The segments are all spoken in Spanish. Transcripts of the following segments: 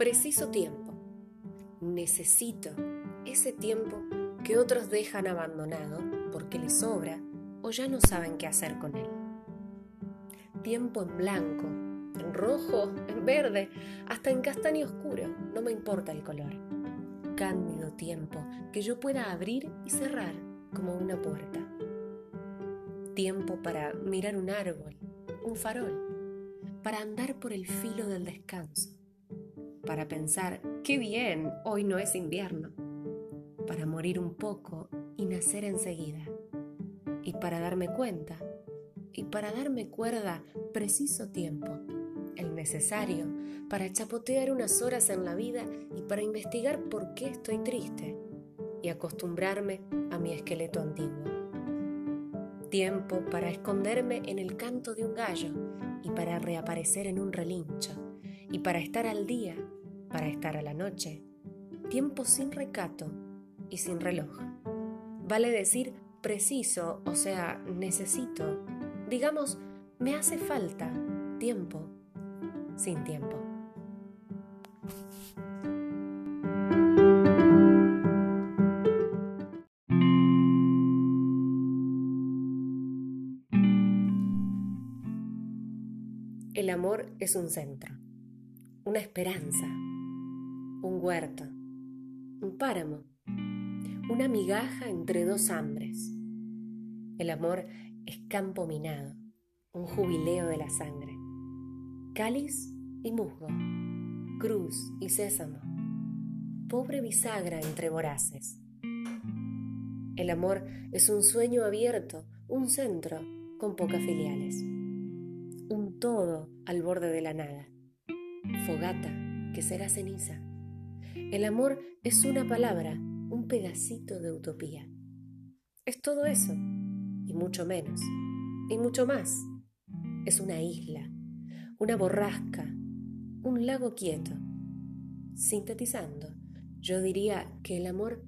Preciso tiempo. Necesito ese tiempo que otros dejan abandonado porque les sobra o ya no saben qué hacer con él. Tiempo en blanco, en rojo, en verde, hasta en castaño oscuro, no me importa el color. Cándido tiempo que yo pueda abrir y cerrar como una puerta. Tiempo para mirar un árbol, un farol, para andar por el filo del descanso, para pensar, qué bien, hoy no es invierno, para morir un poco y nacer enseguida, y para darme cuenta, y para darme cuerda preciso tiempo, el necesario para chapotear unas horas en la vida y para investigar por qué estoy triste y acostumbrarme a mi esqueleto antiguo. Tiempo para esconderme en el canto de un gallo y para reaparecer en un relincho y para estar al día, para estar a la noche. Tiempo sin recato y sin reloj. Vale decir preciso, o sea, necesito. Digamos, me hace falta tiempo sin tiempo. El amor es un centro, una esperanza, un huerto, un páramo, una migaja entre dos hambres. El amor es campo minado, un jubileo de la sangre, cáliz y musgo, cruz y sésamo, pobre bisagra entre voraces. El amor es un sueño abierto, un centro con pocas filiales un todo al borde de la nada. Fogata que será ceniza. El amor es una palabra, un pedacito de utopía. Es todo eso, y mucho menos, y mucho más. Es una isla, una borrasca, un lago quieto. Sintetizando, yo diría que el amor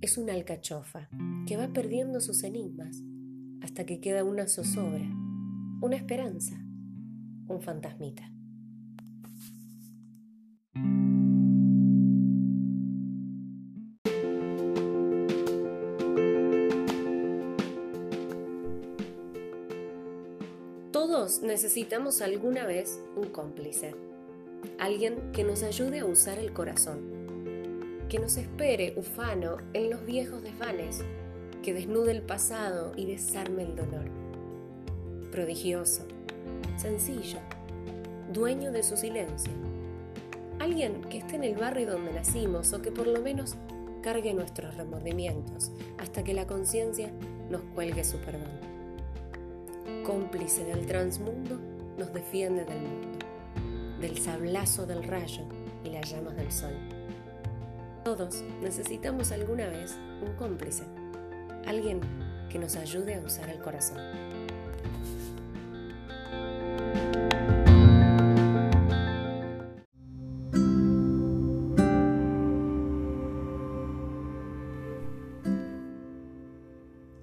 es una alcachofa que va perdiendo sus enigmas hasta que queda una zozobra, una esperanza un fantasmita. Todos necesitamos alguna vez un cómplice, alguien que nos ayude a usar el corazón, que nos espere ufano en los viejos desvanes, que desnude el pasado y desarme el dolor. Prodigioso, sencillo, dueño de su silencio. Alguien que esté en el barrio donde nacimos o que por lo menos cargue nuestros remordimientos hasta que la conciencia nos cuelgue su perdón. Cómplice del transmundo, nos defiende del mundo, del sablazo del rayo y las llamas del sol. Todos necesitamos alguna vez un cómplice, alguien que nos ayude a usar el corazón.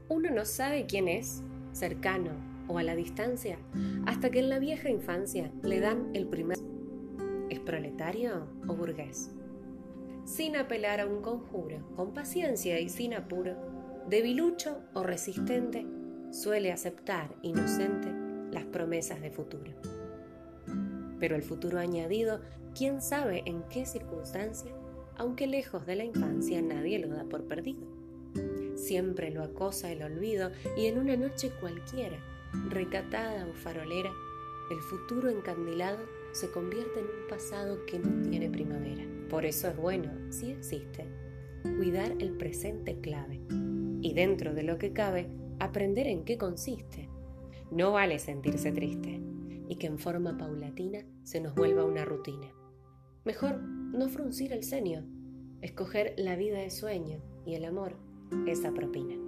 Uno no sabe quién es, cercano o a la distancia, hasta que en la vieja infancia le dan el primer... ¿Es proletario o burgués? Sin apelar a un conjuro, con paciencia y sin apuro, debilucho o resistente, suele aceptar, inocente, las promesas de futuro. Pero el futuro añadido, quién sabe en qué circunstancia, aunque lejos de la infancia nadie lo da por perdido Siempre lo acosa el olvido y en una noche cualquiera, recatada o farolera, el futuro encandilado se convierte en un pasado que no tiene primavera. Por eso es bueno, si existe, cuidar el presente clave y dentro de lo que cabe, aprender en qué consiste. No vale sentirse triste y que en forma paulatina se nos vuelva una rutina. Mejor no fruncir el ceño, escoger la vida de sueño y el amor esa propina.